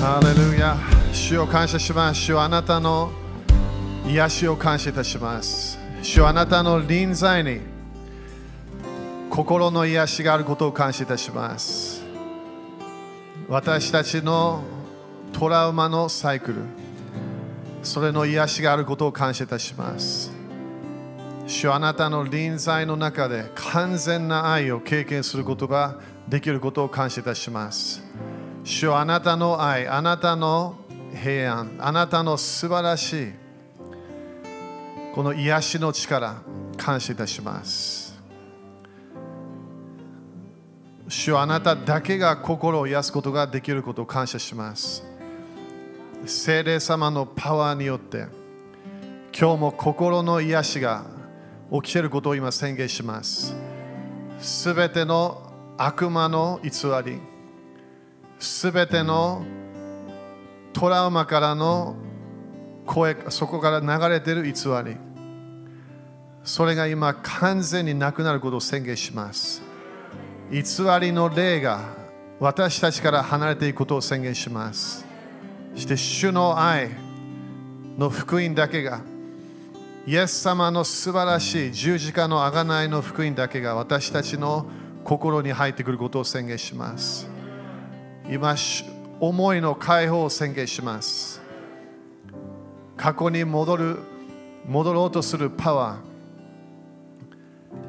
ハレルヤ主を感謝します。主あなたの癒しを感謝いたします。主あなたの臨在に心の癒しがあることを感謝いたします。私たちのトラウマのサイクルそれの癒しがあることを感謝いたします。主あなたの臨在の中で完全な愛を経験することができることを感謝いたします。主はあなたの愛、あなたの平安、あなたの素晴らしいこの癒しの力、感謝いたします。主はあなただけが心を癒すことができることを感謝します。聖霊様のパワーによって、今日も心の癒しが起きていることを今宣言します。すべての悪魔の偽り、すべてのトラウマからの声、そこから流れてる偽り、それが今完全になくなることを宣言します。偽りの霊が私たちから離れていくことを宣言します。そして主の愛の福音だけが、イエス様の素晴らしい十字架の贖いの福音だけが私たちの心に入ってくることを宣言します。今、思いの解放を宣言します。過去に戻る、戻ろうとするパワー。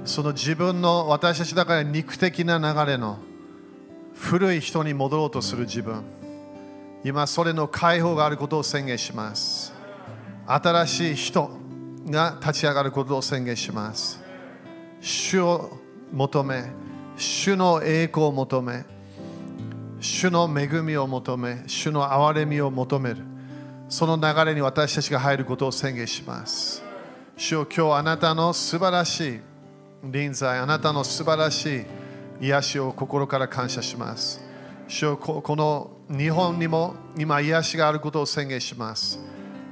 その自分の私たちだから肉的な流れの古い人に戻ろうとする自分。今それの解放があることを宣言します。新しい人が立ち上がることを宣言します。主を求め、主の栄光を求め、主の恵みを求め、主の憐れみを求める。その流れに私たちが入ることを宣言します。主よ今日あなたの素晴らしい臨在、あなたの素晴らしい癒しを心から感謝します。主よこの日本にも今癒しがあることを宣言します。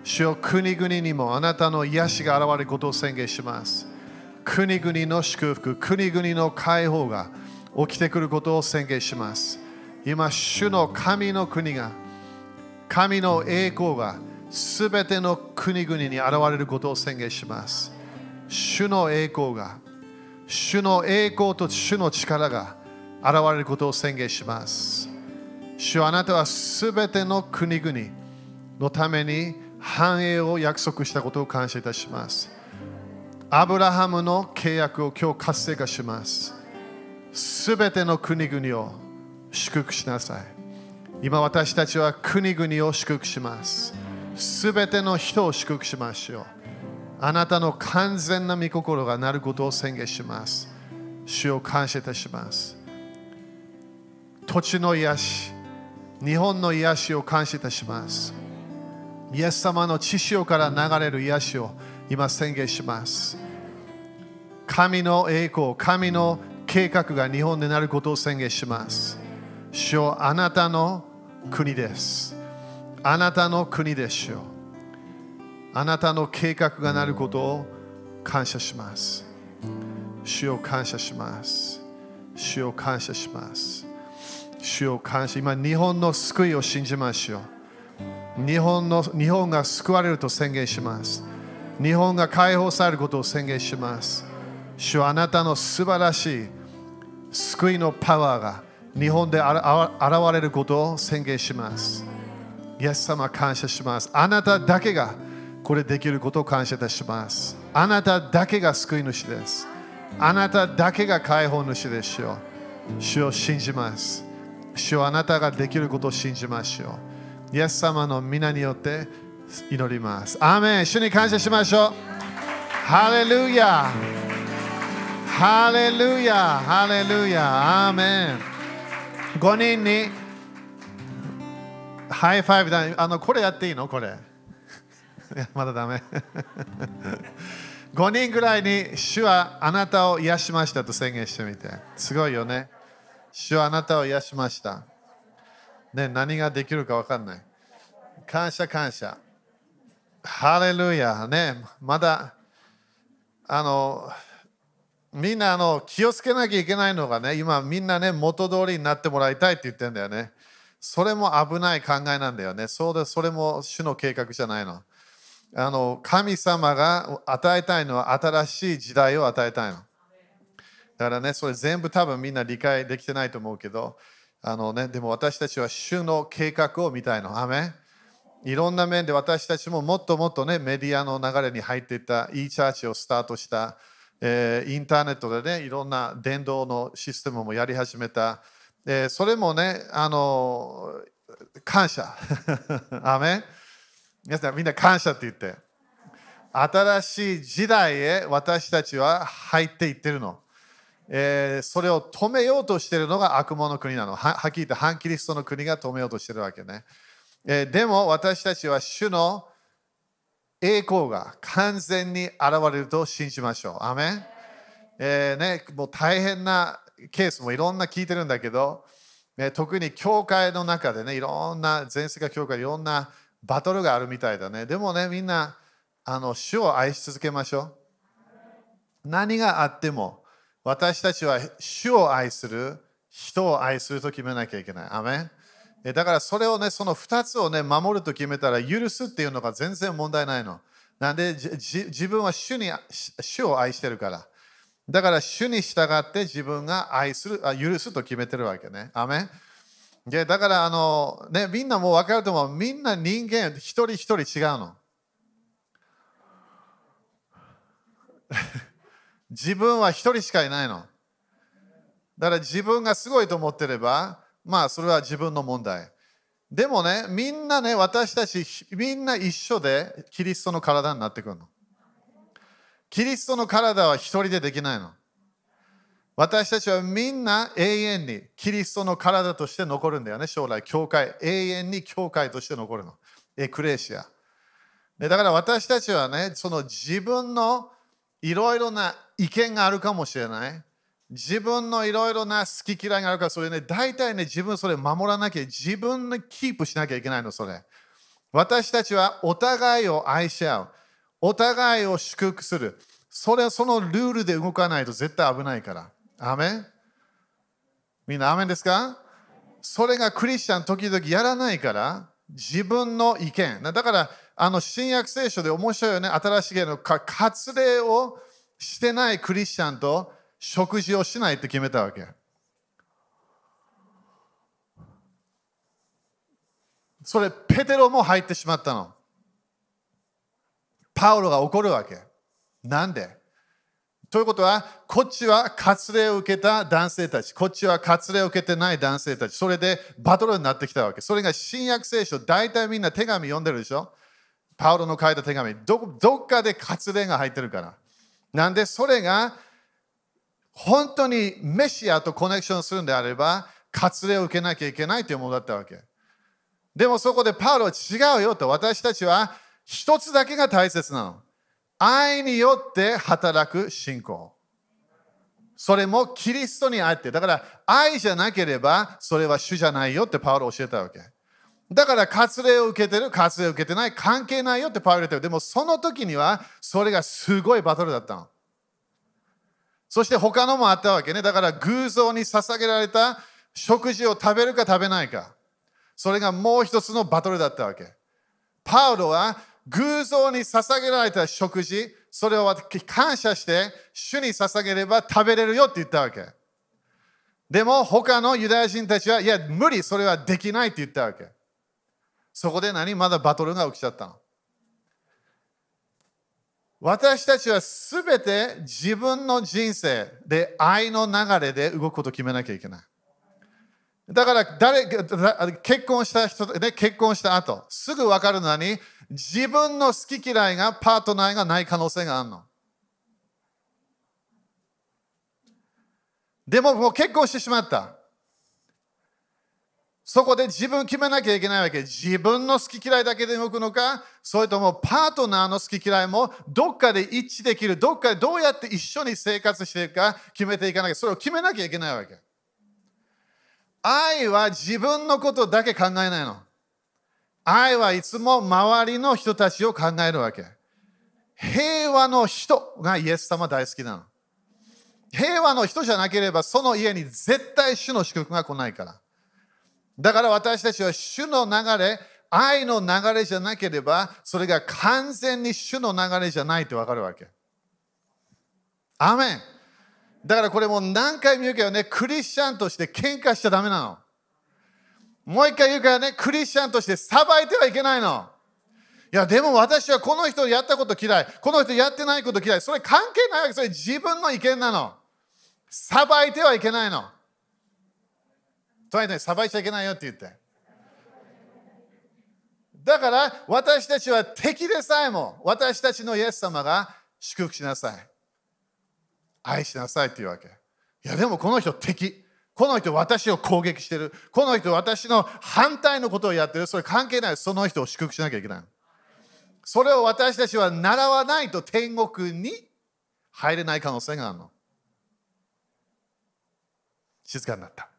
主よ国々にもあなたの癒しが現れることを宣言します。国々の祝福、国々の解放が起きてくることを宣言します。今、主の神の国が、神の栄光がすべての国々に現れることを宣言します。主の栄光が、主の栄光と主の力が現れることを宣言します。主あなたはすべての国々のために繁栄を約束したことを感謝いたします。アブラハムの契約を今日活性化します。すべての国々を祝福しなさい。今私たちは国々を祝福します。すべての人を祝福しましょう。あなたの完全な御心がなることを宣言します。主を感謝いたします。土地の癒し、日本の癒しを感謝いたします。イエス様の血潮から流れる癒しを今宣言します。神の栄光、神の計画が日本でなることを宣言します。主よあなたの国です。あなたの国でしょう。あなたの計画がなることを感謝します。主を感謝します。主を感謝します。主を感謝。今、日本の救いを信じましょう。日本の日本が救われると宣言します。日本が解放されることを宣言します。主はあなたの素晴らしい救いのパワーが日本で現れることを宣言します。イエス様感謝します。あなただけがこれできることを感謝いたします。あなただけが救い主です。あなただけが解放主でしょう。主を信じます。主はあなたができることを信じましょう。イエス様の皆によって祈ります。アーメン主に感謝しましょう。ハレルヤハレルヤハレルヤアーメン5人に high five だ。あの、これやっていいの？これ。いや、まだダメ。5人ぐらいに主はあなたを癒しましたと宣言してみて。すごいよね。主はあなたを癒しました。ね、何ができるか分かんない。感謝感謝。ハレルヤ。ね、まだ、あの、みんなあの気をつけなきゃいけないのがね、今みんなね、元通りになってもらいたいって言ってるんだよね。それも危ない考えなんだよね。そうでそれも主の計画じゃないの。あの神様が与えたいのは新しい時代を与えたいの。だからね、それ全部多分みんな理解できてないと思うけど、あのね、でも私たちは主の計画を見たいの。アメいろんな面で私たちももっともっとね、メディアの流れに入っていった e チャーチをスタートした、えー、インターネットでね、いろんな伝道のシステムもやり始めた。えー、それもね、あの感謝。アメ皆さんみんな感謝って言って。新しい時代へ私たちは入っていってるの。えー、それを止めようとしてるのが悪魔の国なの。ははっきり言って反キリストの国が止めようとしてるわけね。え、でも私たちは主の栄光が完全に現れると信じましょう。アメン、えーね、もう大変なケースもいろんな聞いてるんだけど、ね、特に教会の中でね、いろんな全世界教会いろんなバトルがあるみたいだね。でもね、みんなあの主を愛し続けましょう。何があっても私たちは主を愛する、人を愛すると決めなきゃいけない。アメンだからそれをね、その2つをね、守ると決めたら許すっていうのが全然問題ないの。なんで自分は主に主を愛してるから。だから主に従って自分が愛する、あ許すと決めてるわけね。アメでだからあの、ね、みんなもう分かると思う。みんな人間一人一人違うの。自分は一人しかいないの。だから自分がすごいと思ってれば、まあそれは自分の問題。でもね、みんなね、私たちみんな一緒でキリストの体になってくるの。キリストの体は一人でできないの。私たちはみんな永遠にキリストの体として残るんだよね、将来、教会、永遠に教会として残るの。エクレシア。でだから私たちはね、その自分のいろいろな意見があるかもしれない。自分のいろいろな好き嫌いがあるから、それね、大体ね、自分それ守らなきゃ、自分でキープしなきゃいけないの、それ。私たちはお互いを愛し合う。お互いを祝福する。それはそのルールで動かないと絶対危ないから。アメン？みんなアメンですか？それがクリスチャン時々やらないから自分の意見。だからあの新約聖書で面白いよね。新しいの割礼をしてないクリスチャンと食事をしないって決めたわけ。それペテロも入ってしまったの。パウロが怒るわけ。なんで？ということは、こっちは割礼を受けた男性たち、こっちは割礼を受けてない男性たち、それでバトルになってきたわけ。それが新約聖書、大体みんな手紙読んでるでしょ？パウロの書いた手紙ど、どっかで割礼が入ってるから。なんで、それが本当にメシアとコネクションするんであれば、割礼を受けなきゃいけないというものだったわけ。でもそこでパウロは違うよと、私たちは一つだけが大切なの。愛によって働く信仰。それもキリストにあって。だから愛じゃなければそれは主じゃないよってパウロ教えたわけ。だから割礼を受けてる、割礼を受けてない、関係ないよってパウロ言ってる。でもその時にはそれがすごいバトルだったの。そして他のもあったわけね。だから偶像に捧げられた食事を食べるか食べないか。それがもう一つのバトルだったわけ。パウロは偶像に捧げられた食事、それを感謝して主に捧げれば食べれるよって言ったわけ。でも他のユダヤ人たちは、いや、無理、それはできないって言ったわけ。そこで何？まだバトルが起きちゃったの。私たちはすべて自分の人生で愛の流れで動くことを決めなきゃいけない。だから誰結婚した人で結婚した後すぐ分かるのに自分の好き嫌いがパートナーがない可能性があるの。でももう結婚してしまった。そこで自分決めなきゃいけないわけ。自分の好き嫌いだけで動くのか、それともパートナーの好き嫌いもどっかで一致できる、どっかでどうやって一緒に生活していくか決めていかなきゃ、それを決めなきゃいけないわけ。愛は自分のことだけ考えないの。愛はいつも周りの人たちを考えるわけ。平和の人がイエス様大好きなの。平和の人じゃなければその家に絶対主の祝福が来ないから。だから私たちは主の流れ、愛の流れじゃなければ、それが完全に主の流れじゃないってわかるわけ。アメンだからこれもう何回も言うけどね、クリスチャンとして喧嘩しちゃダメなの。もう一回言うからね、クリスチャンとして裁いてはいけないの。いや、でも私はこの人やったこと嫌い。この人やってないこと嫌い。それ関係ないわけ。それ自分の意見なの。裁いてはいけないの。とにかく裁いちゃいけないよって言って。だから私たちは敵でさえも私たちのイエス様が祝福しなさい。愛しなさいっていうわけ。いやでもこの人敵。この人私を攻撃してる。この人私の反対のことをやってる。それ関係ない。その人を祝福しなきゃいけない。それを私たちは習わないと天国に入れない可能性があるの。静かになった。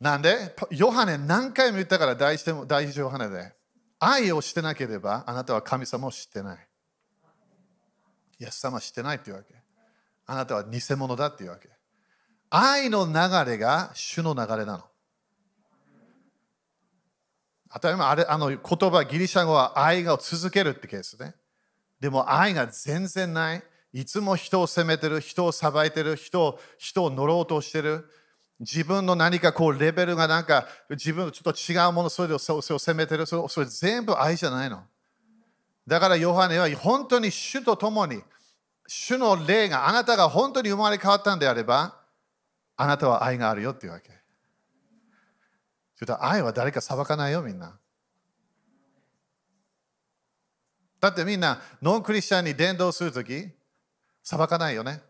なんで、ヨハネ何回も言ったから第一第一ヨハネで、愛をしてなければあなたは神様を知ってない。イエス様は知ってないっていうわけ。あなたは偽物だっていうわけ。愛の流れが主の流れなの。当たり前あれあの言葉、ギリシャ語は愛が続けるってケースね。でも愛が全然ない。いつも人を責めてる、人を裁いてる、人を人を乗ろうとしてる。自分の何かこうレベルがなんか自分とちょっと違うものそれをそれを責めてるそれそれ全部愛じゃないの。だからヨハネは本当に主と共に主の霊があなたが本当に生まれ変わったんであればあなたは愛があるよっていうわけ。ちょっと愛は誰か裁かないよみんな。だってみんなノンクリスチャンに伝道するとき裁かないよね。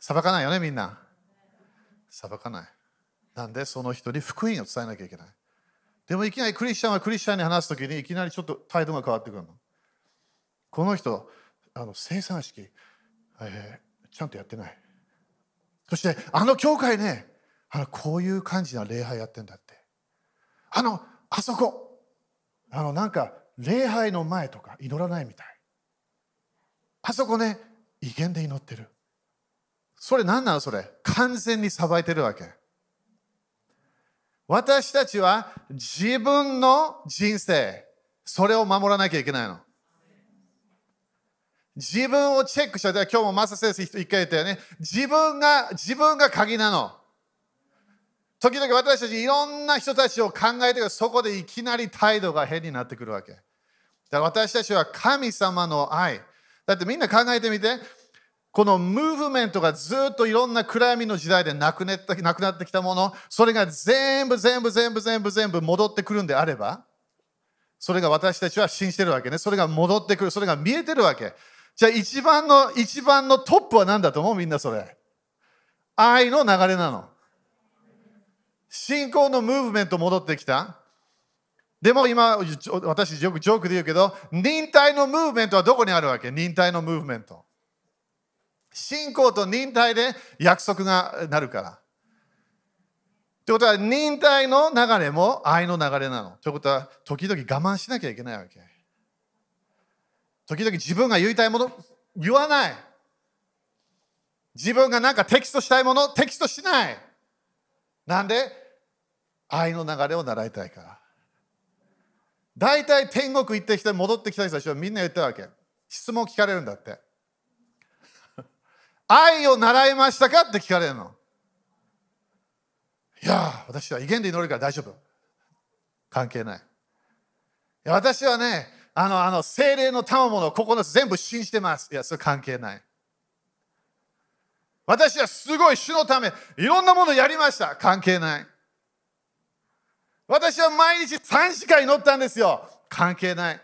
裁かないよね、みんな。裁かない。なんでその人に福音を伝えなきゃいけない？でもいきなりクリスチャンはクリスチャンに話すときにいきなりちょっと態度が変わってくるの。この人、あの生産式、えー、ちゃんとやってない。そして、あの教会ね、あのこういう感じな礼拝やってんだって。あの、あそこ、あのなんか礼拝の前とか祈らないみたい。あそこね、威厳で祈ってる。それ何なのそれ？完全に裁いてるわけ。私たちは自分の人生、それを守らなきゃいけないの。自分をチェックした。今日もマサ先生一回言ったよね。自分が、自分が鍵なの。時々私たちいろんな人たちを考えてそこでいきなり態度が変になってくるわけ。だから私たちは神様の愛。だってみんな考えてみて。このムーブメントがずっといろんな暗闇の時代でなくなってなくなってきたもの、それが全部全部全部全部全部戻ってくるんであれば、それが私たちは信じてるわけね。それが戻ってくる、それが見えてるわけ。じゃあ一番の、一番のトップは何だと思う？みんなそれ。愛の流れなの。信仰のムーブメント戻ってきた。でも今、私よくジョークで言うけど、忍耐のムーブメントはどこにあるわけ？忍耐のムーブメント。信仰と忍耐で約束がなるから。ということは、忍耐の流れも愛の流れなの。ということは、時々我慢しなきゃいけないわけ。時々自分が言いたいもの、言わない。自分がなんかテキストしたいもの、テキストしない。なんで？愛の流れを習いたいから。大体天国行ってきて戻ってきた人たちはみんな言ったわけ。質問聞かれるんだって。愛を習いましたかって聞かれるの。いや、私は威厳で祈るから大丈夫。関係ない。いや私はね、あの、あの、精霊の賜物を9つ全部信じてます。いや、それ関係ない。私はすごい主のため、いろんなものやりました。関係ない。私は毎日3時間祈ったんですよ。関係ない。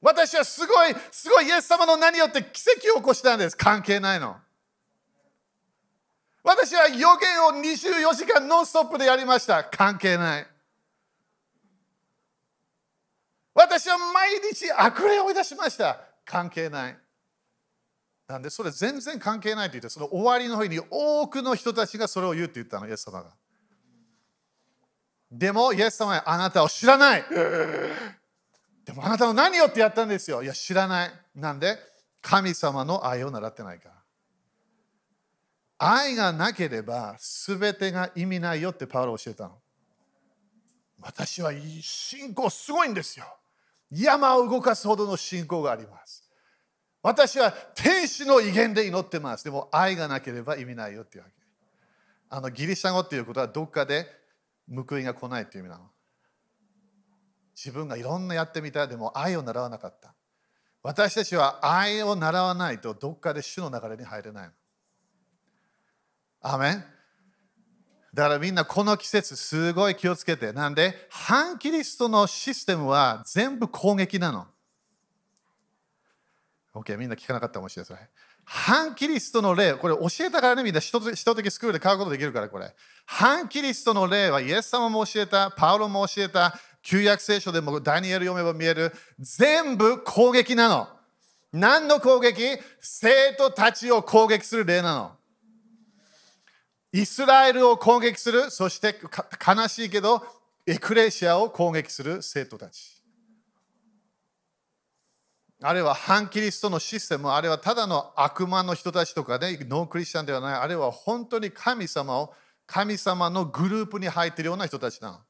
私はすごい、すごいイエス様の名によって奇跡を起こしたんです。関係ないの。私は予言を24時間ノンストップでやりました。関係ない。私は毎日悪霊を追い出しました。関係ない。なんでそれ全然関係ないと言って、その終わりの日に多くの人たちがそれを言うって言ったの、イエス様が。でも、イエス様はあなたを知らない。でもあなたの何をってやったんですよ。いや、知らない。なんで？神様の愛を習ってないから。愛がなければ全てが意味ないよってパウロ教えたの。私は信仰すごいんですよ。山を動かすほどの信仰があります。私は天使の威厳で祈ってます。でも愛がなければ意味ないよっていうわけ。あのギリシャ語っていうことはどっかで報いが来ないっていう意味なの。自分がいろんなやってみたでも愛を習わなかった。私たちは愛を習わないとどっかで主の流れに入れないの。アメンだからみんなこの季節すごい気をつけて。なんで、反キリストのシステムは全部攻撃なの。OK、みんな聞かなかったかもしれない。反キリストの例、これ教えたからね、みんな一時スクールで買うことできるから、これ。反キリストの例はイエス様も教えた、パウロも教えた、旧約聖書でもダニエル読めば見える、全部攻撃なの。何の攻撃？生徒たちを攻撃する例なの。イスラエルを攻撃する、そして悲しいけど、エクレシアを攻撃する生徒たち。あれは反キリストのシステム、あれはただの悪魔の人たちとかね、ノークリスチャンではない、あれは本当に神様を、神様のグループに入っているような人たちなの。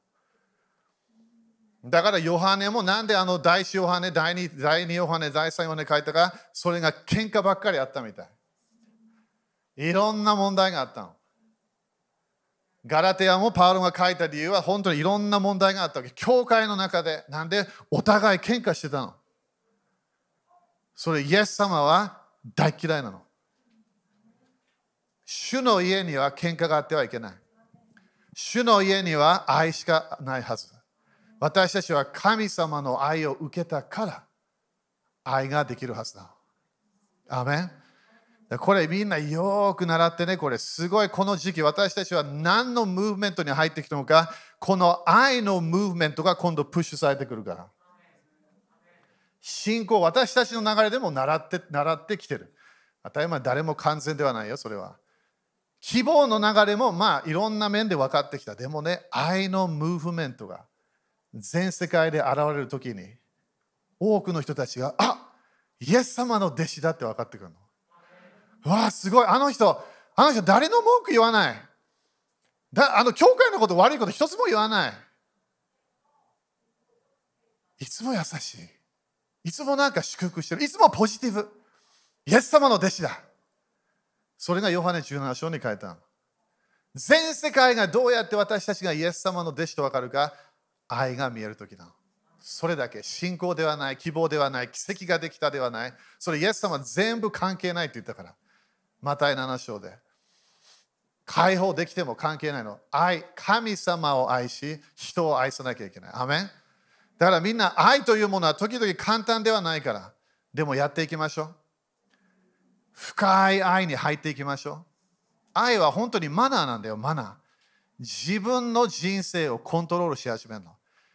だからヨハネもなんであの第一ヨハネ、第二第二ヨハネ、第三ヨハネ書いたか、それが喧嘩ばっかりあったみたい。いろんな問題があったの。ガラテアもパウロが書いた理由は本当にいろんな問題があったわけ。教会の中で、なんでお互い喧嘩してたの？それイエス様は大嫌いなの。主の家には喧嘩があってはいけない。主の家には愛しかないはず。私たちは神様の愛を受けたから愛ができるはずだ。アメンこれみんなよく習ってね、これすごいこの時期私たちは何のムーブメントに入ってきたのか、この愛のムーブメントが今度プッシュされてくるから。信仰、私たちの流れでも習って習ってきてる。当たり前、誰も完全ではないよ、それは。希望の流れもまあいろんな面で分かってきた。でもね、愛のムーブメントが全世界で現れる時に多くの人たちが、あイエス様の弟子だって分かってくるの。わあ、すごい。あの人、あの人誰の文句言わない？だあの教会のこと悪いこと一つも言わない。いつも優しい。いつもなんか祝福してる。いつもポジティブ。イエス様の弟子だ。それがヨハネ17章に書いた。全世界がどうやって私たちがイエス様の弟子と分かるか、愛が見えるときだ。それだけ信仰ではない、希望ではない、奇跡ができたではない。それイエス様全部関係ないって言ったから。マタイ7章で。解放できても関係ないの。愛、神様を愛し、人を愛さなきゃいけない。アメンだからみんな愛というものは時々簡単ではないから。でもやっていきましょう。深い愛に入っていきましょう。愛は本当にマナーなんだよ、マナー。自分の人生をコントロールし始めるの。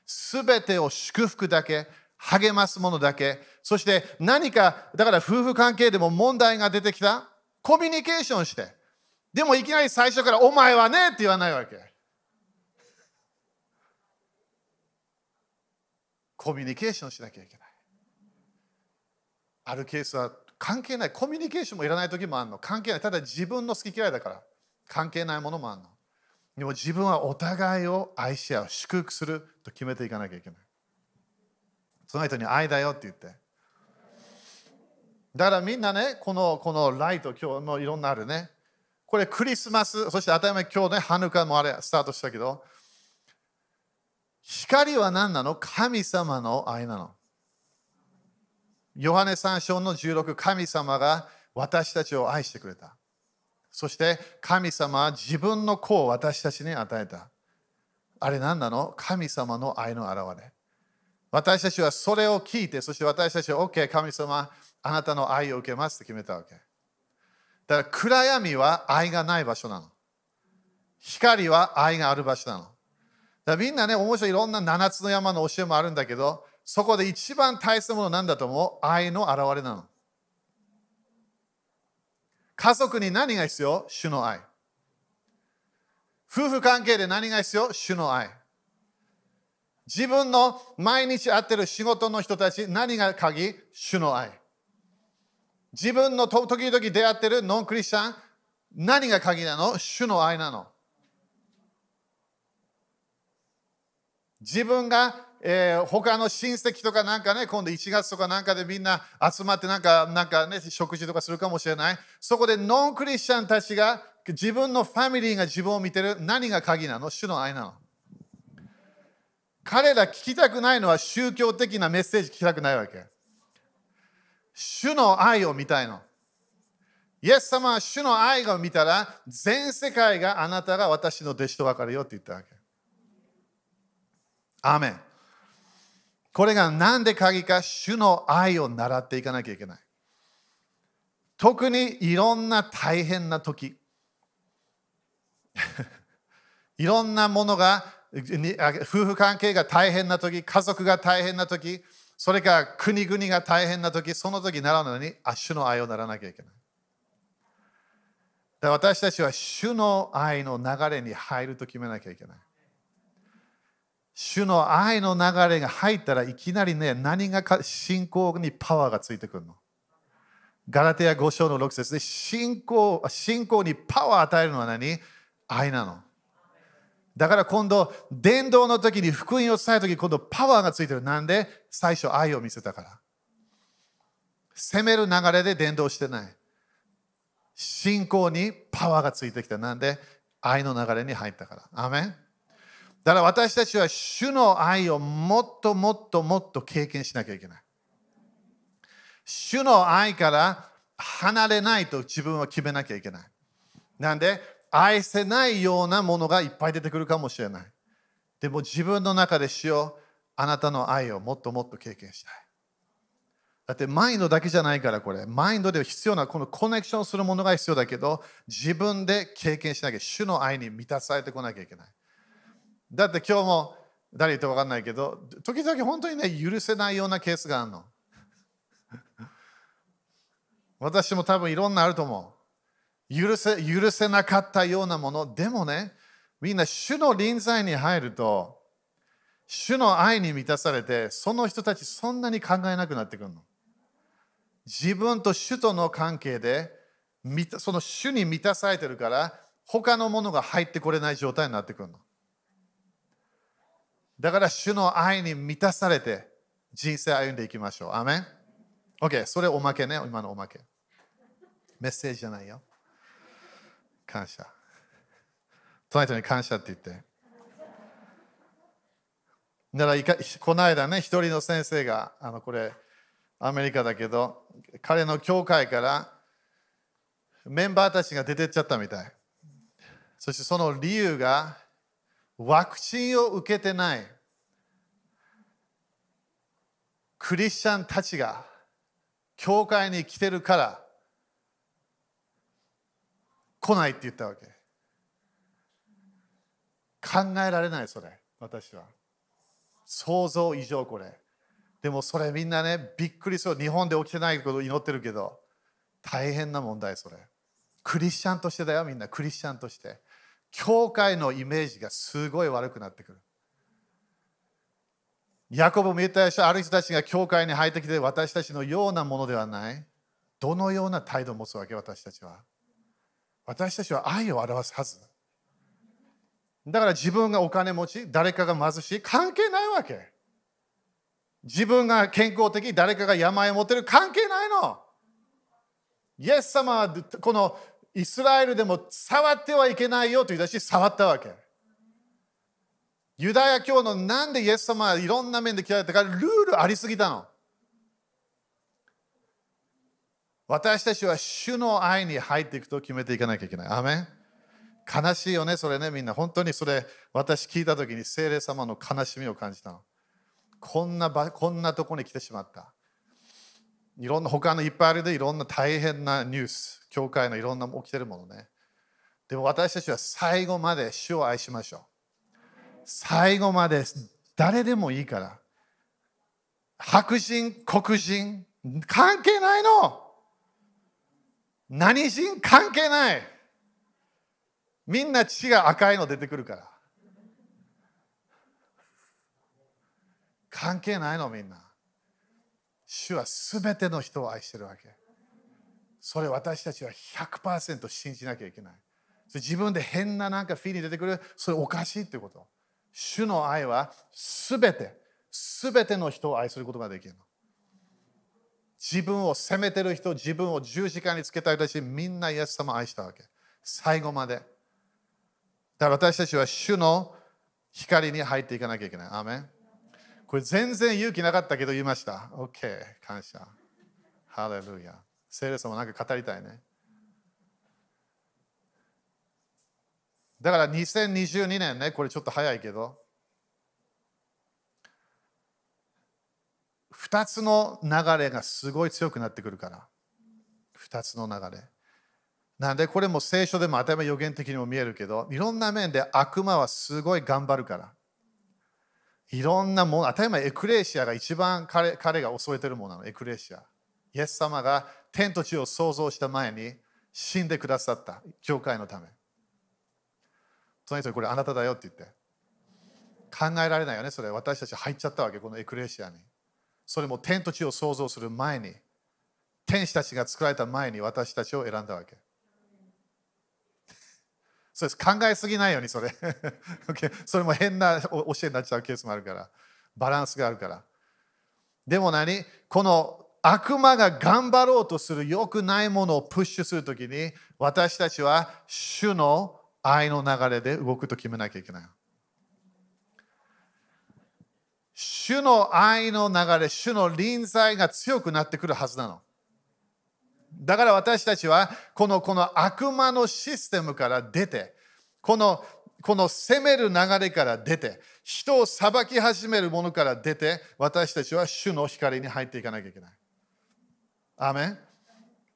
すべてを祝福だけ、励ますものだけ、そして何か、だから夫婦関係でも問題が出てきた。コミュニケーションして。でもいきなり最初からお前はねって言わないわけ。コミュニケーションしなきゃいけない。あるケースは関係ない。コミュニケーションもいらない時もあるの。関係ない。ただ自分の好き嫌いだから。関係ないものもあるの。でも自分はお互いを愛し合う、祝福すると決めていかなきゃいけない。その人に愛だよって言って。だからみんなね、このこのライト、今日もいろんなあるね。これクリスマス、そして当たり前今日ね、ハヌカもあれスタートしたけど、光は何なの？神様の愛なの。ヨハネ3章の16、神様が私たちを愛してくれた。そして神様は自分の子を私たちに与えた。あれ何なの？神様の愛の表れ。私たちはそれを聞いて、そして私たちは OK、神様、あなたの愛を受けますって決めたわけ。だから暗闇は愛がない場所なの。光は愛がある場所なの。だからみんなね、面白いいろんな七つの山の教えもあるんだけど、そこで一番大切なものなんだと思う？愛の表れなの。家族に何が必要？主の愛。夫婦関係で何が必要？主の愛。自分の毎日会ってる仕事の人たち、何が鍵？主の愛。自分の時々出会ってるノンクリスチャン、何が鍵なの？主の愛なの。自分が、えー、他の親戚とかなんかね、今度1月とかなんかでみんな集まってなんかなんかね、食事とかするかもしれない。そこでノンクリスチャンたちが自分のファミリーが自分を見てる何が鍵なの？主の愛なの。彼ら聞きたくないのは宗教的なメッセージ聞きたくないわけ。主の愛を見たいの。イエス様は主の愛を見たら全世界があなたが私の弟子と分かるよって言ったわけ。アメン。これが何で鍵か、主の愛を習っていかなきゃいけない。特にいろんな大変な時。いろんなものが、夫婦関係が大変な時、家族が大変な時、それから国々が大変な時、その時習うのに、あ、主の愛をならなきゃいけない。私たちは主の愛の流れに入ると決めなきゃいけない。主の愛の流れが入ったらいきなりね、何がか信仰にパワーがついてくるの。ガラテヤ5章の6節で信仰信仰にパワーを与えるのは何？愛なの。だから今度、伝道の時に福音を伝える時に今度パワーがついてる。なんで？最初愛を見せたから。攻める流れで伝道してない。信仰にパワーがついてきた。なんで？愛の流れに入ったから。アメンだから私たちは主の愛をもっともっともっと経験しなきゃいけない。主の愛から離れないと自分は決めなきゃいけない。なんで、愛せないようなものがいっぱい出てくるかもしれない。でも自分の中でしよう、あなたの愛をもっともっと経験したい。だってマインドだけじゃないからこれ。マインドで必要なこのコネクションするものが必要だけど、自分で経験しなきゃ、主の愛に満たされてこなきゃいけない。だって今日も誰言って分かんないけど、時々本当にね、許せないようなケースがあるの。私も多分いろんなあると思う。許せ許せなかったようなもの。でもね、みんな主の臨在に入ると、主の愛に満たされて、その人たちそんなに考えなくなってくるの。自分と主との関係で、その主に満たされてるから、他のものが入ってこれない状態になってくるの。だから主の愛に満たされて人生歩んでいきましょう。アメン ?OK、それおまけね、今のおまけ。メッセージじゃないよ。感謝。隣人に感謝って言って。だからこの間ね、一人の先生が、あのこれ、アメリカだけど、彼の教会からメンバーたちが出てっちゃったみたい。そしてその理由が、ワクチンを受けてないクリスチャンたちが教会に来てるから来ないって言ったわけ。考えられないそれ。私は。想像以上これ。でもそれみんなねびっくりする日本で起きてないことを祈ってるけど大変な問題それ。クリスチャンとしてだよみんな。クリスチャンとして。教会のイメージがすごい悪くなってくる。ヤコブも言ったでしょ、ある人たちが教会に入ってきて私たちのようなものではない。どのような態度を持つわけ、私たちは。私たちは愛を表すはず。だから自分がお金持ち、誰かが貧しい、関係ないわけ。自分が健康的、誰かが病を持ってる、関係ないの。イエス様はこのイスラエルでも触ってはいけないよと言ったし、触ったわけ。ユダヤ教のなんでイエス様はいろんな面で嫌われたか、ルールありすぎたの。私たちは主の愛に入っていくと決めていかなきゃいけない。アメン悲しいよね、それね、みんな。本当にそれ、私聞いたときに聖霊様の悲しみを感じたの。こんな場こんなとこに来てしまった。いろんな他のいっぱいあるでいろんな大変なニュース。教会のいろんな起きてるものね。でも私たちは最後まで主を愛しましょう。最後まで誰でもいいから。白人、黒人、関係ないの。何人関係ない。みんな血が赤いの出てくるから。関係ないのみんな。主はすべての人を愛してるわけ。それ私たちは100%信じなきゃいけない。自分で変ななんかフィーに出てくる、それおかしいってこと。主の愛はすべて、すべての人を愛することができるの。自分を責めてる人、自分を十字架につけた人たち、みんなイエス様を愛したわけ。最後まで。だから私たちは主の光に入っていかなきゃいけない。アメンこれ全然勇気なかったけど言いました。OK、感謝。ハレルヤ。聖霊様なんか語りたいね。だから2022年ね、これちょっと早いけど、2つの流れがすごい強くなってくるから。2つの流れ。なんでこれも聖書でも頭予言的にも見えるけど、いろんな面で悪魔はすごい頑張るから。いろんなもの、当たり前エクレシアが一番彼彼が恐れてるものなの、エクレシア。イエス様が天と地を創造した前に死んでくださった、教会のため。その人にこれあなただよって言って。考えられないよね、それ。私たち入っちゃったわけ、このエクレシアに。それも天と地を創造する前に、天使たちが作られた前に私たちを選んだわけ。そうです。考えすぎないように、それ。それも変な教えになっちゃうケースもあるから。バランスがあるから。でも何？この悪魔が頑張ろうとする良くないものをプッシュするときに、私たちは主の愛の流れで動くと決めなきゃいけない。主の愛の流れ、主の臨在が強くなってくるはずなの。だから私たちはこのこの悪魔のシステムから出て、このこの攻める流れから出て、人を裁き始めるものから出て、私たちは主の光に入っていかなきゃいけない。アメン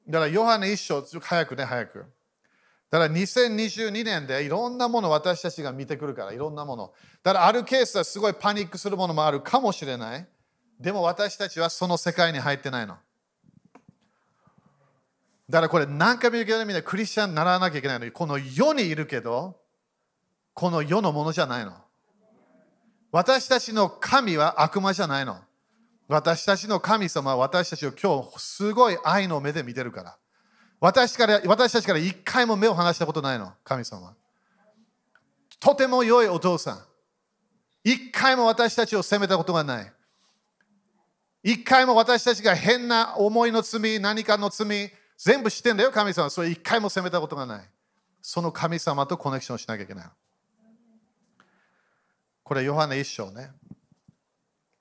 だからヨハネ一章、早くね、早く。だから2022年でいろんなもの私たちが見てくるから、いろんなもの。だからあるケースはすごいパニックするものもあるかもしれない。でも私たちはその世界に入ってないの。だからこれ何回も言うけどみんなクリスチャンにならなきゃいけないのに、この世にいるけど、この世のものじゃないの。私たちの神は悪魔じゃないの。私たちの神様は私たちを今日すごい愛の目で見てるから。私から私たちから一回も目を離したことないの、神様。とても良いお父さん。一回も私たちを責めたことがない。一回も私たちが変な思いの罪、何かの罪、全部知ってんだよ、神様。それ一回も責めたことがない。その神様とコネクションしなきゃいけない。これ、ヨハネ一章ね。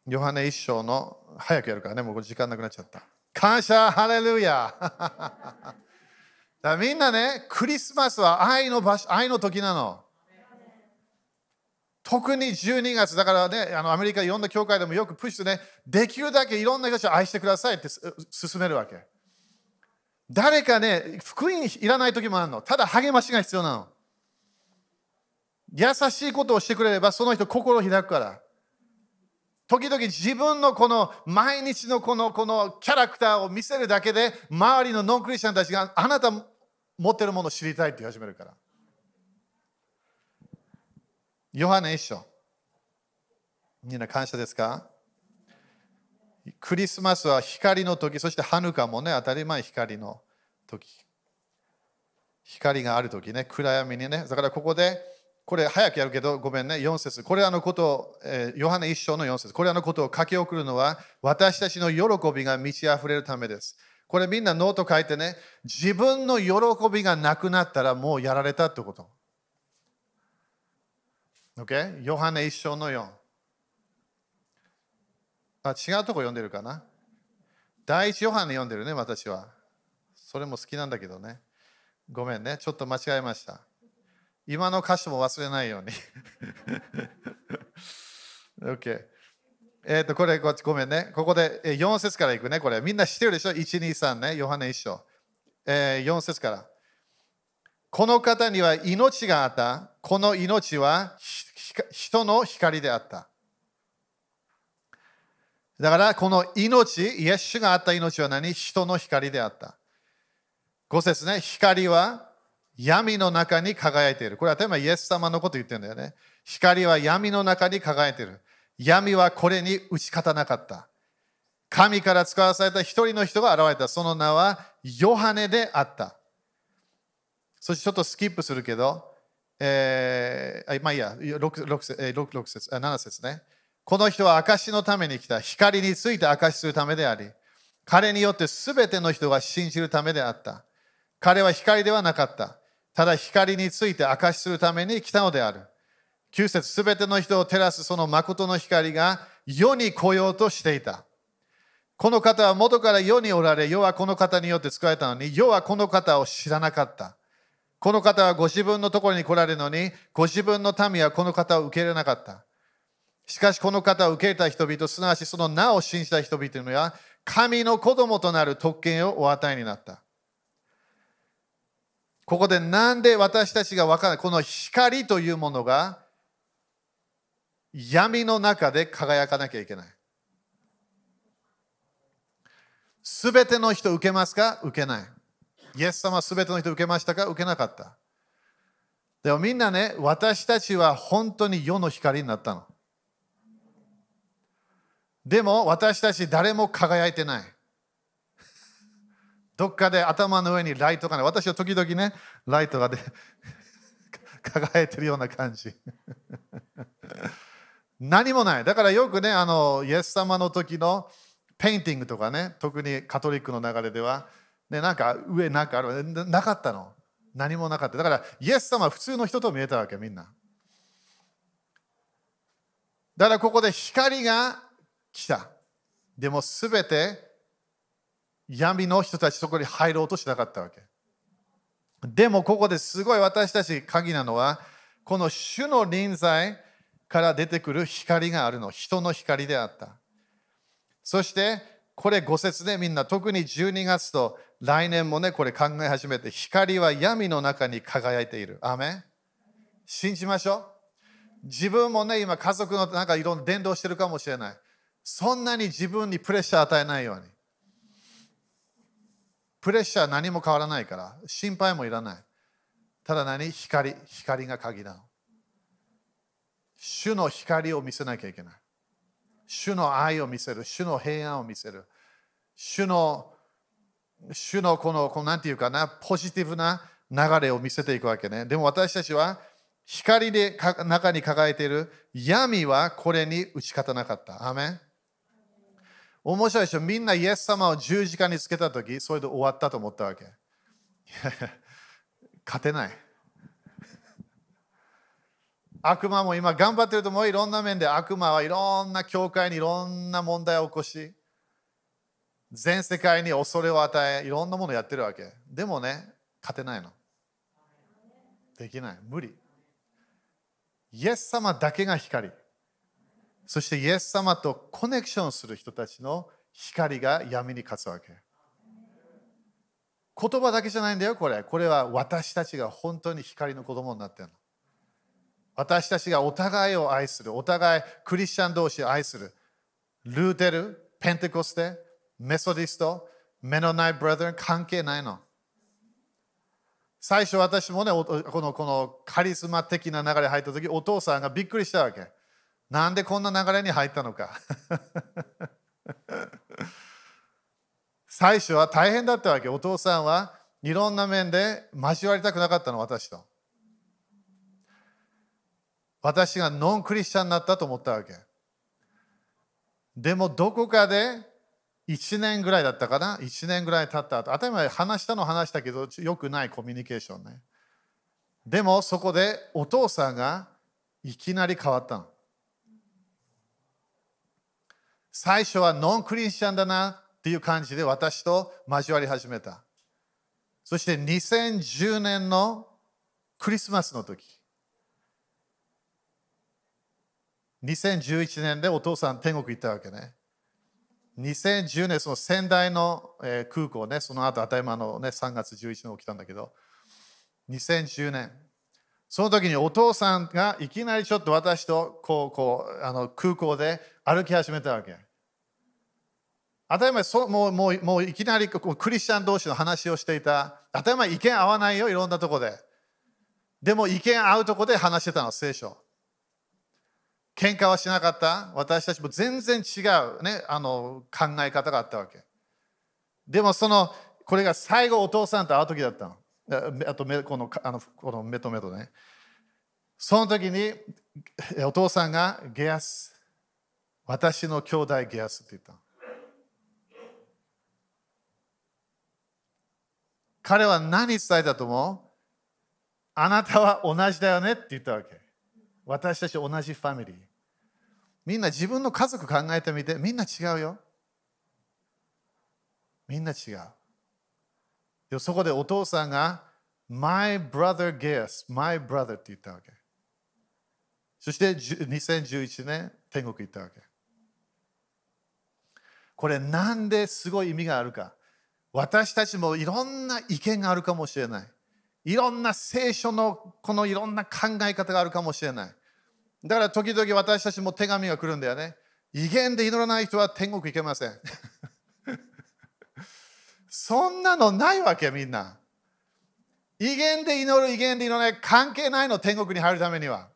ヨハネ一章の、早くやるからね、もう時間なくなっちゃった。感謝、ハレルヤ だみんなね、クリスマスは愛の場所、愛の時なの。特に12月、だからね、あのアメリカいろんな教会でもよくプッシュでね、できるだけいろんな人たちを愛してくださいって進めるわけ。誰かね、福音いらない時もあるの。ただ励ましが必要なの。優しいことをしてくれれば、その人心を開くから。時々自分のこの毎日のこのこのキャラクターを見せるだけで、周りのノンクリスチャンたちがあなた持ってるもの知りたいって言い始めるから。ヨハネ一章。みんな感謝ですか？クリスマスは光の時、そしてハヌカもね、当たり前光の時。光がある時ね、暗闇にね。だからここで、これ早くやるけど、ごめんね、4節これらのことを、えー、ヨハネ一章の4節これらのことを書き送るのは、私たちの喜びが満ち溢れるためです。これみんなノート書いてね、自分の喜びがなくなったらもうやられたってこと。OK? ヨハネ一章の4。あ、違うとこ読んでるかな？第一ヨハネ読んでるね、私は。それも好きなんだけどね。ごめんね、ちょっと間違えました。今の歌詞も忘れないように。OK。えっ、ー、と、これ、ごめんね。ここで4節からいくね。これ、みんな知ってるでしょ ?1、2、3ね。ヨハネ一章。えー、4節から。この方には命があった。この命は人の光であった。だからこの命、イエスがあった命は何？人の光であった。5節ね、光は闇の中に輝いている。これは例えばイエス様のこと言ってるんだよね。光は闇の中に輝いている。闇はこれに打ち勝たなかった。神から使わされた一人の人が現れた。その名はヨハネであった。そしてちょっとスキップするけど、えー、まあいいや、6, 6, え6 6節7節ね。この人は証のために来た。光について証しするためであり、彼によってすべての人が信じるためであった。彼は光ではなかった。ただ光について証しするために来たのである。9節すべての人を照らすその誠の光が世に来ようとしていた。この方は元から世におられ、世はこの方によって作られたのに、世はこの方を知らなかった。この方はご自分のところに来られるのに、ご自分の民はこの方を受け入れなかった。しかしこの方を受け入れた人々、すなわちその名を信じた人々には、神の子供となる特権をお与えになった。ここでなんで私たちが分からない、この光というものが闇の中で輝かなきゃいけない。すべての人受けますか？受けない。イエス様すべての人受けましたか？受けなかった。でもみんなね、私たちは本当に世の光になったの。でも私たち誰も輝いてない。どっかで頭の上にライトがね、私は時々ね、ライトがで 輝いてるような感じ。何もない。だからよくね、あの、イエス様の時の painting とかね、特にカトリックの流れでは、ね、なんか上なんかあるなかったの。何もなかった。だから、イエス様は普通の人と見えたわけ、みんな。だからここで光が来た。でもすべて闇の人たちそこに入ろうとしなかったわけ。でもここですごい私たち鍵なのは、この主の臨在から出てくる光があるの。人の光であった。そして、これ5節でみんな特に12月と来年もね、これ考え始めて、光は闇の中に輝いている。アメ信じましょう。自分もね、今家族のなんかいろんな伝道してるかもしれない。そんなに自分にプレッシャー与えないように。プレッシャー何も変わらないから、心配もいらない。ただ何？光、光が鍵なの。主の光を見せなきゃいけない。主の愛を見せる、主の平安を見せる、主の、主のこの、このなんていうかな、ポジティブな流れを見せていくわけね。でも私たちは光で中に輝いている闇はこれに打ち勝たなかった。アメン面白いでしょ。みんなイエス様を十字架につけたとき、それで終わったと思ったわけ。勝てない。悪魔も今頑張ってると思う。いろんな面で悪魔はいろんな教会にいろんな問題を起こし全世界に恐れを与えいろんなものをやってるわけ。でもね勝てないの。できない。無理。イエス様だけが光。そしてイエス様とコネクションする人たちの光が闇に勝つわけ。言葉だけじゃないんだよこれ。これは私たちが本当に光の子供になってるの。私たちがお互いを愛する、お互いクリスチャン同士を愛する、ルーテル、ペンテコステ、メソディスト、メノナイブラザー関係ないの。最初私もね、このこのカリスマ的な流れ入った時、お父さんがびっくりしたわけ。なんでこんな流れに入ったのか。最初は大変だったわけ。お父さんはいろんな面で交わりたくなかったの、私と。私がノンクリスチャンになったと思ったわけ。でもどこかで1年ぐらいだったかな ?1 年ぐらい経った後、当たり前話したの話したけど、よくないコミュニケーションね。でもそこでお父さんがいきなり変わったの。最初はノンクリスチャンだなっていう感じで私と交わり始めた。そして2010年のクリスマスの時。2011年でお父さん天国行ったわけね。2010年、その仙台の、空港ね、その後、当たり前の、ね、3月11日に起きたんだけど、2010年、その時にお父さんがいきなりちょっと私とこうこうあの空港で歩き始めたわけ。当たり前そもうもうもういきなりこうクリスチャン同士の話をしていた。当たり前意見合わないよ、いろんなとこで。でも意見合うとこで話してたの、聖書。喧嘩はしなかった私たちも全然違う、ね、あの考え方があったわけ。でもそのこれが最後お父さんと会う時だったの。あとこのあのこの目と目とね。その時にお父さんがゲアス、私の兄弟ゲアスって言ったの。彼は何伝えたと思うあなたは同じだよねって言ったわけ。私たち同じファミリー。みんな自分の家族考えてみて、みんな違うよ。みんな違う。でそこでお父さんが、My brother Gaius, my brother って言ったわけ。そして2011年、天国行ったわけ。これなんですごい意味があるか。私たちもいろんな意見があるかもしれない。いろんな聖書のこのいろんな考え方があるかもしれない。だから時々私たちも手紙が来るんだよね。威厳で祈らない人は天国行けません。そんなのないわけみんな。威厳で祈る威厳で祈らない関係ないの天国に入るためには。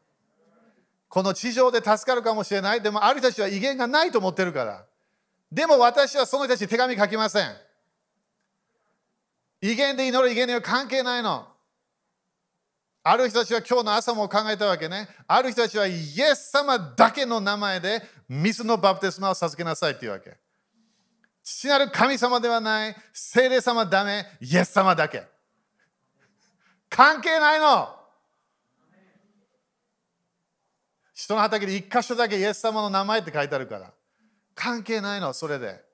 この地上で助かるかもしれない。でもある人たちは威厳がないと思ってるから。でも私はその人たちに手紙書きません。威厳で祈る威厳には関係ないの。ある人たちは今日の朝も考えたわけね。ある人たちはイエス様だけの名前で水のバプテスマを授けなさいっていうわけ。父なる神様ではない、聖霊様ダメ、イエス様だけ。関係ないの。人の畑で一箇所だけイエス様の名前って書いてあるから。関係ないの、それで。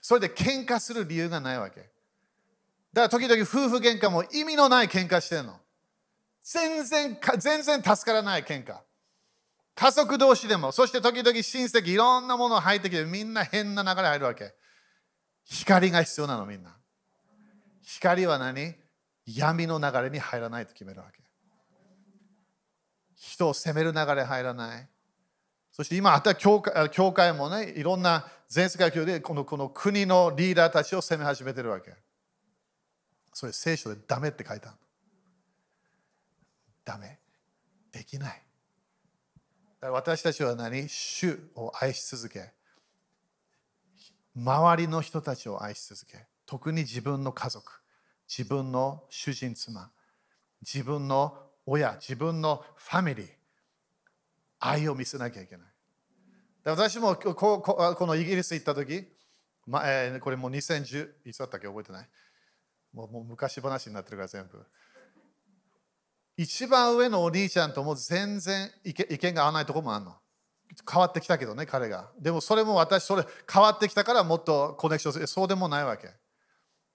それで喧嘩する理由がないわけ。だから時々夫婦喧嘩も意味のない喧嘩してるの。全然、全然助からない喧嘩。家族同士でも、そして時々親戚いろんなもの入ってきてみんな変な流れ入るわけ。光が必要なのみんな。光は何？闇の流れに入らないと決めるわけ。人を責める流れ入らない。そして今、あった教会教会もね、いろんな全世界教でこのこの国のリーダーたちを責め始めてるわけ。それ聖書でダメって書いたの。ダメ。できない。私たちは何？主を愛し続け、周りの人たちを愛し続け、特に自分の家族、自分の主人妻、自分の親、自分のファミリー、愛を見せなきゃいけない。私もここのイギリス行った時、まえ、これもう2010、いつだったっけ？覚えてない？もうもう昔話になってるから全部。一番上のお兄ちゃんとも全然意見が合わないとこもあるの。変わってきたけどね、彼が。でもそれも私、それ変わってきたからもっとコネクションする。そうでもないわけ。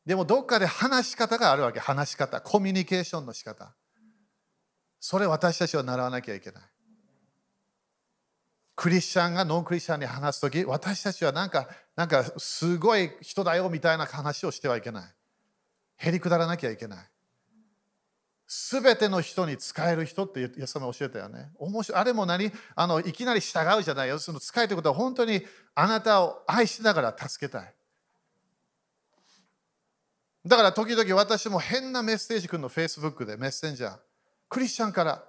でもどっかで話し方があるわけ。話し方。コミュニケーションの仕方。それ私たちは習わなきゃいけない。クリスチャンがノンクリスチャンに話すとき、私たちはなんか、なんかすごい人だよみたいな話をしてはいけない。へりくだらなきゃいけない。すべての人に使える人ってイエス様教えたよね。面白いあれも何？あのいきなり従うじゃないよ。その使えということは本当にあなたを愛しながら助けたい。だから時々私も変なメッセージくんの Facebook でメッセンジャー。クリスチャンから。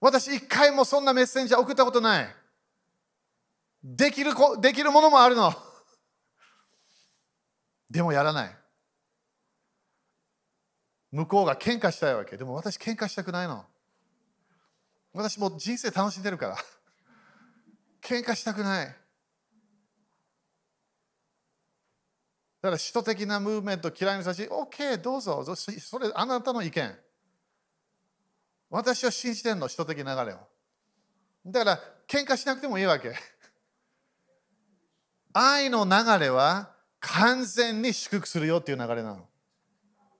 私一回もそんなメッセンジャー送ったことない。できるできるものもあるの。でもやらない。向こうが喧嘩したいわけ。でも私喧嘩したくないの。私も人生楽しんでるから。喧嘩したくない。だから首都的なムーブメント嫌いな人たち、OK、どうぞ。それあなたの意見。私は信じてんの、首都的流れを。だから喧嘩しなくてもいいわけ。愛の流れは完全に祝福するよっていう流れなの。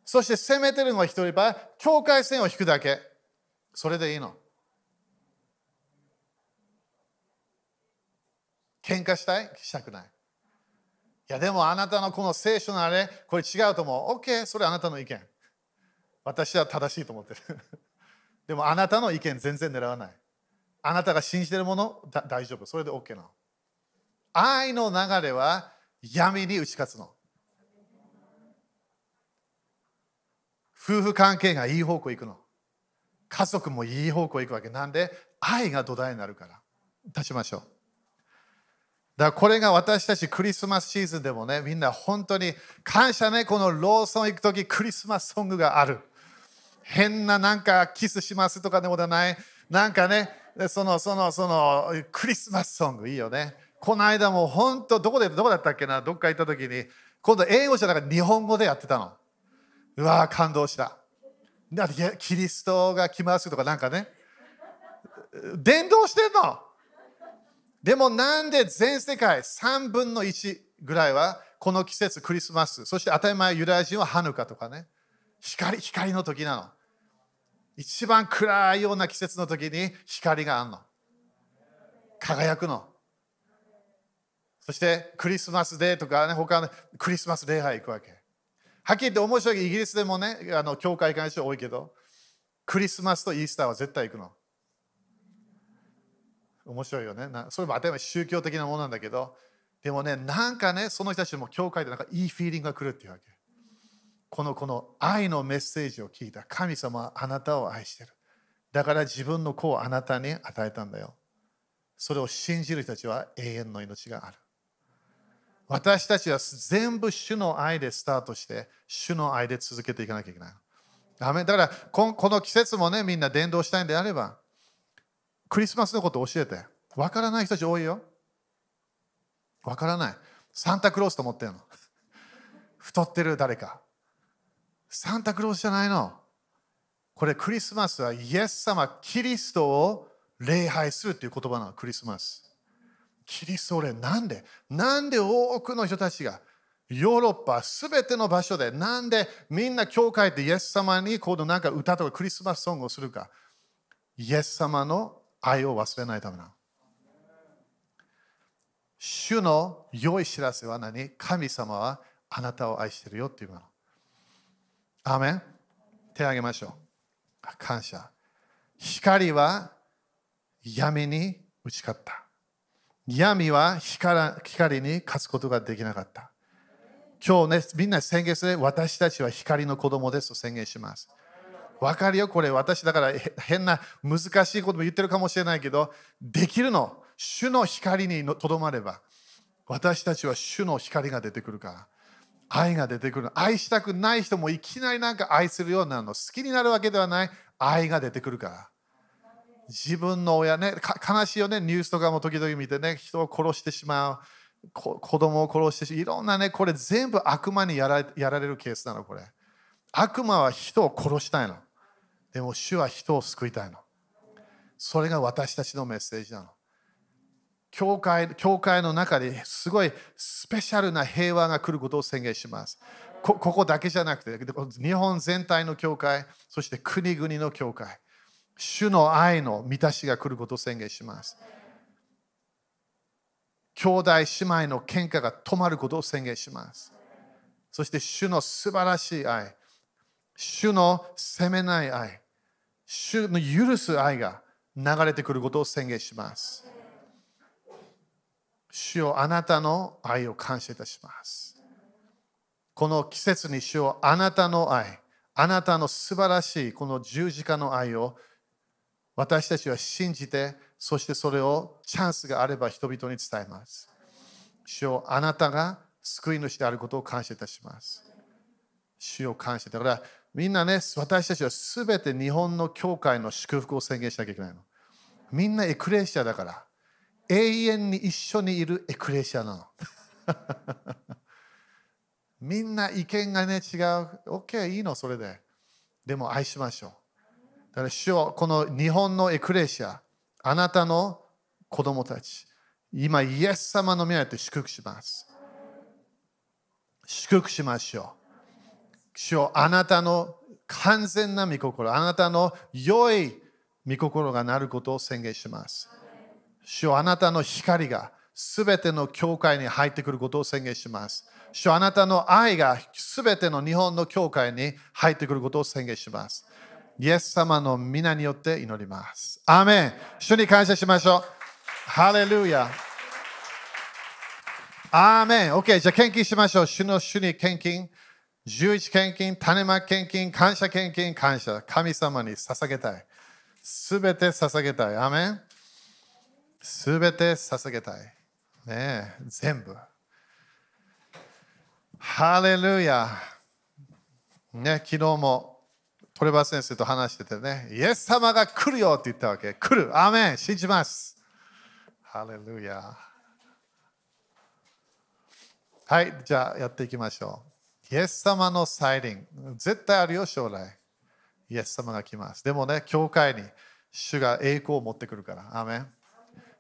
そして攻めてるのは一人ば境界線を引くだけ。それでいいの。喧嘩したい？したくない。いや、でもあなたのこの聖書のあれ、これ違うと思う。OK、それあなたの意見。私は正しいと思ってる。でもあなたの意見全然狙わない。あなたが信じてるもの大丈夫。それで OK なの。愛の流れは闇に打ち勝つの。夫婦関係がいい方向行くの。家族もいい方向行くわけ。なんで愛が土台になるから。立ちましょう。だからこれが私たちクリスマスシーズンでもね、みんな本当に感謝ね、このローソン行くときクリスマスソングがある。変ななんかキスしますとかでもない、なんかね、そのそのそのクリスマスソングいいよね。この間も本当どこでどこだったっけな、どっか行ったときに、今度英語じゃなくて日本語でやってたの。うわ感動した。だってキリストが来ますとかなんかね。伝道してんの。でもなんで全世界3分の1ぐらいはこの季節クリスマスそして当たり前ユダヤ人はハヌカとかね。光光の時なの。一番暗いような季節の時に光があるの。輝くの。そしてクリスマスデーとかね他のクリスマス礼拝行くわけ。はっきり言って面白いイギリスでもねあの教会関係多いけどクリスマスとイースターは絶対行くの面白いよね。それも当たり前宗教的なものなんだけど、でもね、なんかね、その人たちも教会でなんかいいフィーリングが来るっていうわけ。このこの愛のメッセージを聞いた神様はあなたを愛してる。だから自分の子をあなたに与えたんだよ。それを信じる人たちは永遠の命がある。私たちは全部主の愛でスタートして、主の愛で続けていかなきゃいけない。だからこの季節もね、みんな伝道したいんであれば、クリスマスのこと教えて。わからない人たち多いよ。わからない。サンタクロースと思ってるの。太ってる誰か。サンタクロースじゃないの。これクリスマスはイエス様、キリストを礼拝するっていう言葉なの、クリスマス。キリストなんでなんで多くの人たちがヨーロッパすべての場所でなんでみんな教会でイエス様にこのなんか歌とかクリスマスソングをするかイエス様の愛を忘れないためなの。主の良い知らせは何？神様はあなたを愛してるよっていうもの。アメン手を挙げましょう。感謝。光は闇に打ち勝った。闇は光に勝つことができなかった。今日ね、みんな宣言する私たちは光の子供ですと宣言します。分かるよ、これ私だから変な難しいことも言ってるかもしれないけど、できるの。主の光にとどまれば、私たちは主の光が出てくるから。愛が出てくる。愛したくない人もいきなりなんか愛するようになるの。好きになるわけではない。愛が出てくるから。自分の親ね、悲しいよね、ニュースとかも時々見てね、人を殺してしまう。子供を殺して。いろんなね、これ全部悪魔にやらやられるケースなの、これ。悪魔は人を殺したいの。でも主は人を救いたいの。それが私たちのメッセージなの。教会教会の中ですごいスペシャルな平和が来ることを宣言します。ここだけじゃなくて、日本全体の教会、そして国々の教会、主の愛の満たしが来ることを宣言します。兄弟姉妹の喧嘩が止まることを宣言します。そして主の素晴らしい愛、主の責めない愛、主の許す愛が流れてくることを宣言します。主よあなたの愛を感謝いたします。この季節に主よあなたの愛、あなたの素晴らしいこの十字架の愛を私たちは信じて、そしてそれをチャンスがあれば人々に伝えます。主よあなたが救い主であることを感謝いたします。主を感謝。だからみんなね、私たちはすべて日本の教会の祝福を宣言しなきゃいけないの。みんなエクレシアだから。永遠に一緒にいるエクレシアなの。みんな意見がね、違う。OK、いいの、それで。でも愛しましょう。だから主よこの日本のエクレシア、あなたの子供たち、今、イエス様の宮で祝福します。祝福しましょう。主よあなたの完全な御心、あなたの良い御心がなることを宣言します。主よあなたの光がすべての教会に入ってくることを宣言します。主よあなたの愛がすべての日本の教会に入ってくることを宣言します。イエス様の皆によって祈ります。アーメン主に感謝しましょう。ハレルヤアーメン !OK、じゃあ献金しましょう。主の主に献金。11献金、種まき献金、感謝献金、感謝。神様に捧げたい。すべて捧げたい。アメンすべて捧げたい。ねえ、全部。ハレルヤ。ね、昨日もトレバー先生と話しててね、イエス様が来るよって言ったわけ。来る。アーメン。信じます。ハレルヤ。はい、じゃあやっていきましょう。イエス様の再臨。絶対あるよ、将来。イエス様が来ます。でもね、教会に主が栄光を持ってくるから。アーメン。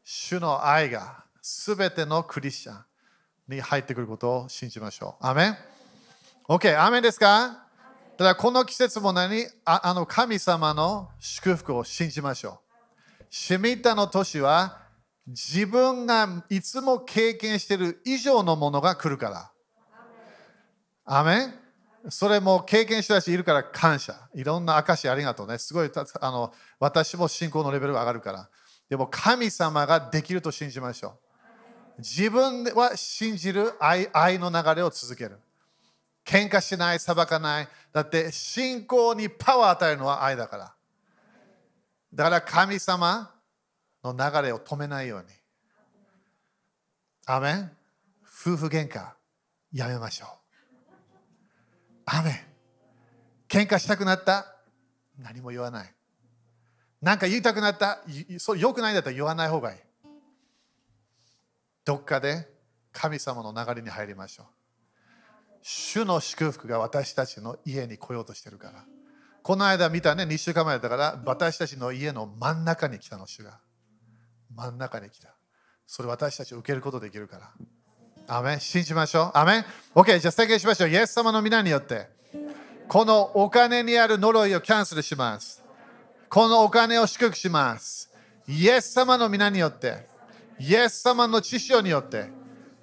主の愛がすべてのクリスチャンに入ってくることを信じましょう。アメン ?OK、アメンですか？ただこの季節も何？ああの神様の祝福を信じましょう。シミタの年は自分がいつも経験している以上のものが来るから。アメンそれも経験した人いるから感謝。いろんな証ありがとうね。すごいあの私も信仰のレベルが上がるから。でも神様ができると信じましょう。自分は信じる愛愛の流れを続ける。喧嘩しない、裁かない。だって信仰にパワー与えるのは愛だから。だから神様の流れを止めないように。アメン夫婦喧嘩やめましょう。アメン喧嘩したくなった何も言わない。なんか言いたくなった、そうよくないんだったら言わない方がいい。どっかで神様の流れに入りましょう。主の祝福が私たちの家に来ようとしてるから。この間見たね、2週間前だから、私たちの家の真ん中に来たの、主が。真ん中に来た。それ私たち受けることできるから。アメン信じましょう。アメン ?OK、じゃあ宣言しましょう。イエス様の皆によって、このお金にある呪いをキャンセルします。このお金を祝福します。イエス様の皆によって、イエス様の知識によって、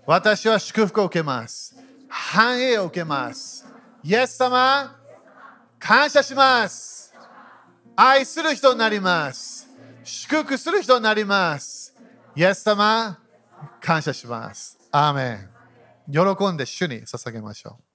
私は祝福を受けます。繁栄を受けます。イエス様、感謝します。愛する人になります。祝福する人になります。イエス様、感謝します。アーメン。喜んで主に捧げましょう。